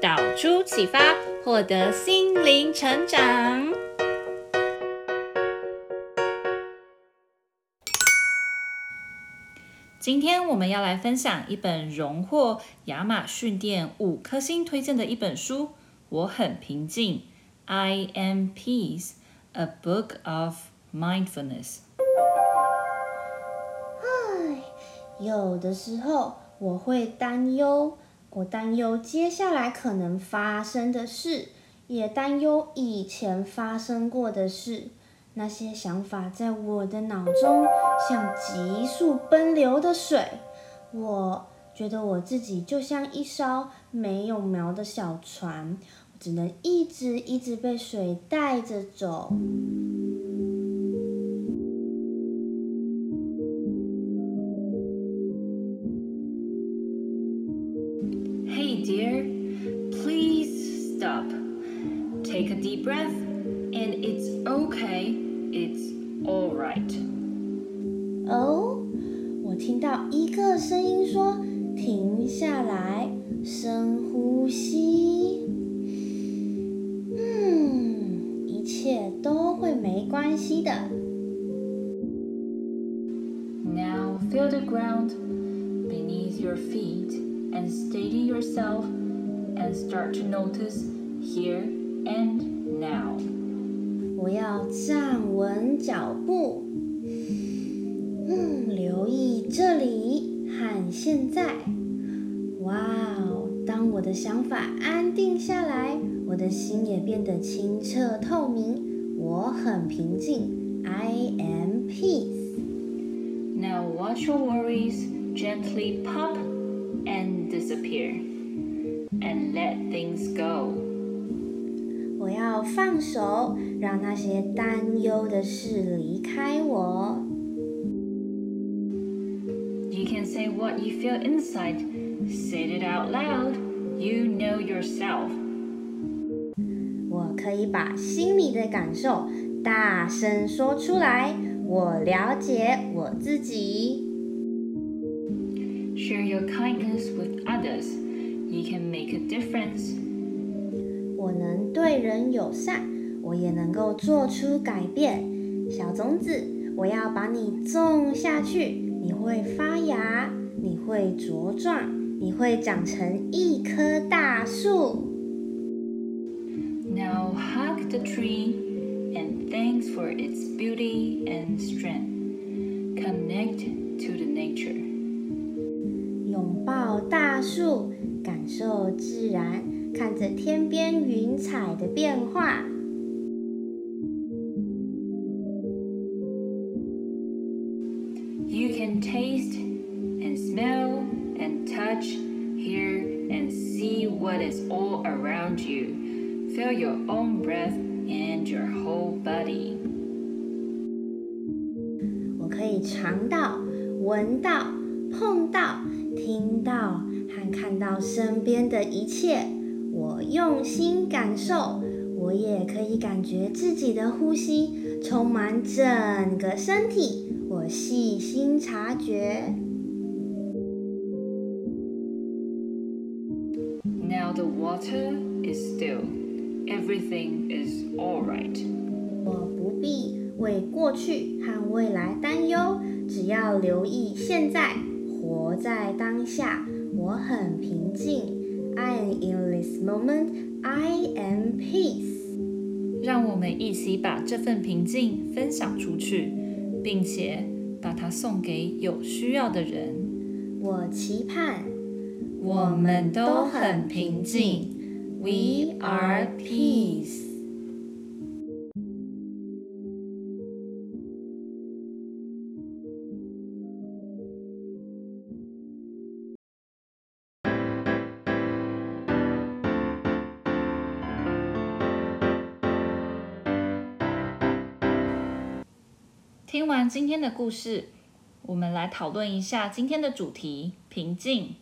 导出启发，获得心灵成长。今天我们要来分享一本荣获亚马逊店五颗星推荐的一本书，我很平静。I am peace, a book of mindfulness。唉，有的时候我会担忧。我担忧接下来可能发生的事，也担忧以前发生过的事。那些想法在我的脑中像急速奔流的水。我觉得我自己就像一艘没有锚的小船，只能一直一直被水带着走。Take a deep breath, and it's okay. It's all right. 哦，我听到一个声音说：“停下来，深呼吸。”嗯，一切都会没关系的。Now feel the ground beneath your feet and steady yourself and start to notice here. And now，我要站稳脚步，嗯，留意这里和现在。哇哦！当我的想法安定下来，我的心也变得清澈透明。我很平静，I am peace。Now watch your worries gently pop and disappear, and let things go. 我要放手，让那些担忧的事离开我。You can say what you feel inside. Say it out loud. You know yourself. 我可以把心里的感受大声说出来。我了解我自己。 Share your kindness with others. You can make a difference. 我能对人友善，我也能够做出改变。小种子，我要把你种下去，你会发芽，你会茁壮，你会长成一棵大树。Now hug the tree and thanks for its beauty and strength. Connect to the nature. 拥抱大树，感受自然。看着天边云彩的变化。You can taste and smell and touch, hear and see what is all around you. Feel your own breath and your whole body. 我可以尝到、闻到、碰到、听到和看到身边的一切。我用心感受，我也可以感觉自己的呼吸充满整个身体。我细心察觉。Now the water is still. Everything is all right. 我不必为过去和未来担忧，只要留意现在，活在当下。我很平静。I am in this moment. I am peace. 让我们一起把这份平静分享出去，并且把它送给有需要的人。我期盼我们都很平静。We are peace. 听完今天的故事，我们来讨论一下今天的主题：平静。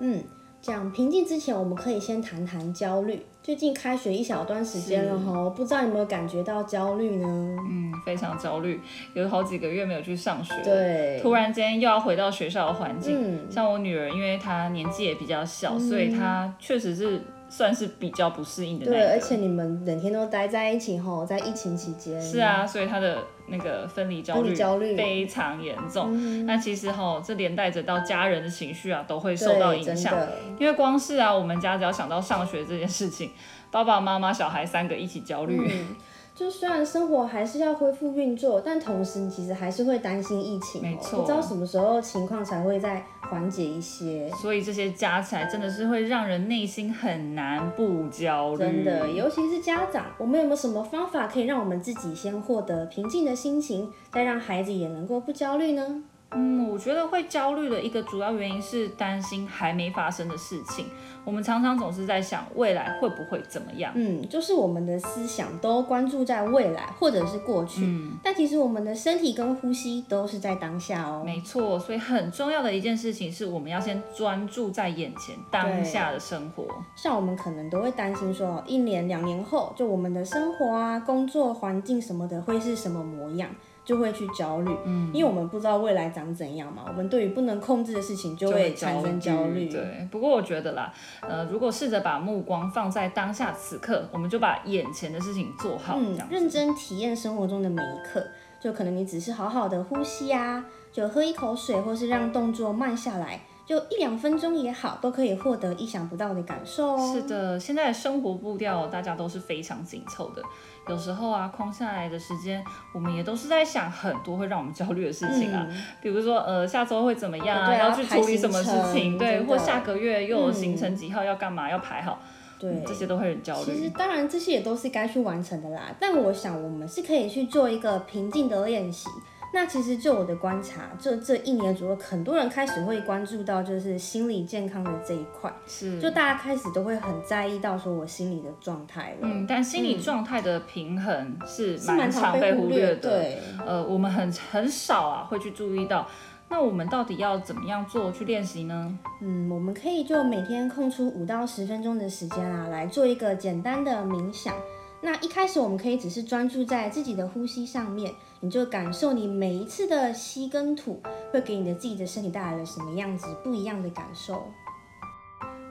嗯，讲平静之前，我们可以先谈谈焦虑。最近开学一小段时间了哈，不知道有没有感觉到焦虑呢？嗯，非常焦虑，有好几个月没有去上学，对，突然间又要回到学校的环境。嗯，像我女儿，因为她年纪也比较小，嗯，所以她确实是。算是比较不适应的。对，而且你们整天都待在一起吼，在疫情期间。是啊，所以他的那个分离焦虑焦虑非常严重。嗯、那其实吼，这连带着到家人的情绪啊，都会受到影响。因为光是啊，我们家只要想到上学这件事情，爸爸妈妈、小孩三个一起焦虑。嗯就虽然生活还是要恢复运作，但同时你其实还是会担心疫情，没错，不知道什么时候情况才会再缓解一些。所以这些加起来真的是会让人内心很难不焦虑。真的，尤其是家长，我们有没有什么方法可以让我们自己先获得平静的心情，再让孩子也能够不焦虑呢？嗯，我觉得会焦虑的一个主要原因是担心还没发生的事情。我们常常总是在想未来会不会怎么样。嗯，就是我们的思想都关注在未来或者是过去。嗯，但其实我们的身体跟呼吸都是在当下哦。没错，所以很重要的一件事情是我们要先专注在眼前当下的生活。像我们可能都会担心说，一年两年后，就我们的生活啊、工作环境什么的会是什么模样。就会去焦虑，嗯，因为我们不知道未来长怎样嘛，我们对于不能控制的事情就会产生焦虑。对，不过我觉得啦，呃，如果试着把目光放在当下此刻，我们就把眼前的事情做好，嗯，认真体验生活中的每一刻，就可能你只是好好的呼吸啊，就喝一口水，或是让动作慢下来。就一两分钟也好，都可以获得意想不到的感受哦。是的，现在的生活步调大家都是非常紧凑的，有时候啊，空下来的时间，我们也都是在想很多会让我们焦虑的事情啊，嗯、比如说呃，下周会怎么样啊，啊，要去处理什么事情，对，或下个月又有行程几号要干嘛，嗯、要排好，对、嗯，这些都会很焦虑。其实当然这些也都是该去完成的啦，但我想我们是可以去做一个平静的练习。那其实就我的观察，这这一年左右，很多人开始会关注到就是心理健康的这一块，是，就大家开始都会很在意到说我心理的状态了。嗯，但心理状态的平衡是蛮常被忽略的。对，呃，我们很很少啊会去注意到。那我们到底要怎么样做去练习呢？嗯，我们可以就每天空出五到十分钟的时间啊，来做一个简单的冥想。那一开始我们可以只是专注在自己的呼吸上面，你就感受你每一次的吸跟吐会给你的自己的身体带来了什么样子不一样的感受。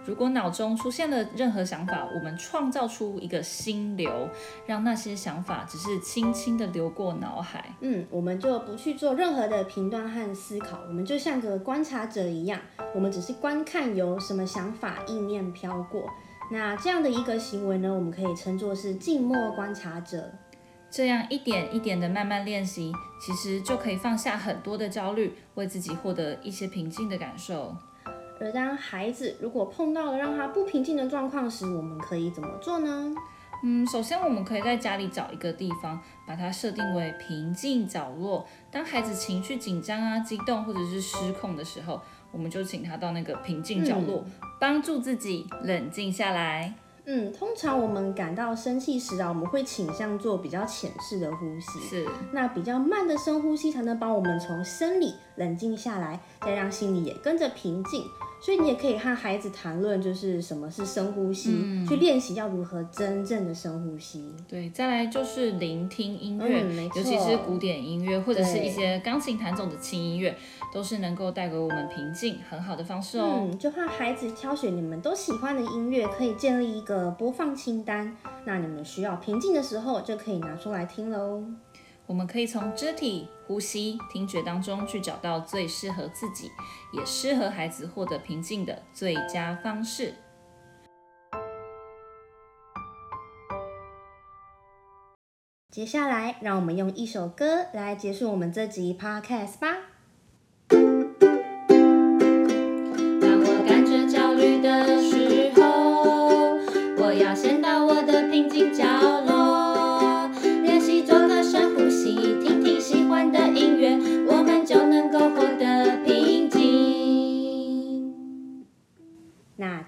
如果脑中出现了任何想法，我们创造出一个心流，让那些想法只是轻轻的流过脑海。嗯，我们就不去做任何的评断和思考，我们就像个观察者一样，我们只是观看有什么想法意念飘过。那这样的一个行为呢，我们可以称作是静默观察者。这样一点一点的慢慢练习，其实就可以放下很多的焦虑，为自己获得一些平静的感受。而当孩子如果碰到了让他不平静的状况时，我们可以怎么做呢？嗯，首先我们可以在家里找一个地方，把它设定为平静角落。当孩子情绪紧张啊、激动或者是失控的时候，我们就请他到那个平静角落，嗯，帮助自己冷静下来。嗯，通常我们感到生气时啊，我们会倾向做比较浅式的呼吸。是，那比较慢的深呼吸才能帮我们从生理冷静下来，再让心里也跟着平静。所以你也可以和孩子谈论，就是什么是深呼吸，嗯、去练习要如何真正的深呼吸。对，再来就是聆听音乐，嗯、尤其是古典音乐或者是一些钢琴弹奏的轻音乐，都是能够带给我们平静很好的方式哦。嗯，就和孩子挑选你们都喜欢的音乐，可以建立一个播放清单。那你们需要平静的时候，就可以拿出来听喽。我们可以从肢体、呼吸、听觉当中去找到最适合自己，也适合孩子获得平静的最佳方式。接下来，让我们用一首歌来结束我们这集 Podcast 吧。当我感觉焦虑的时候，我要先到我的平静角落。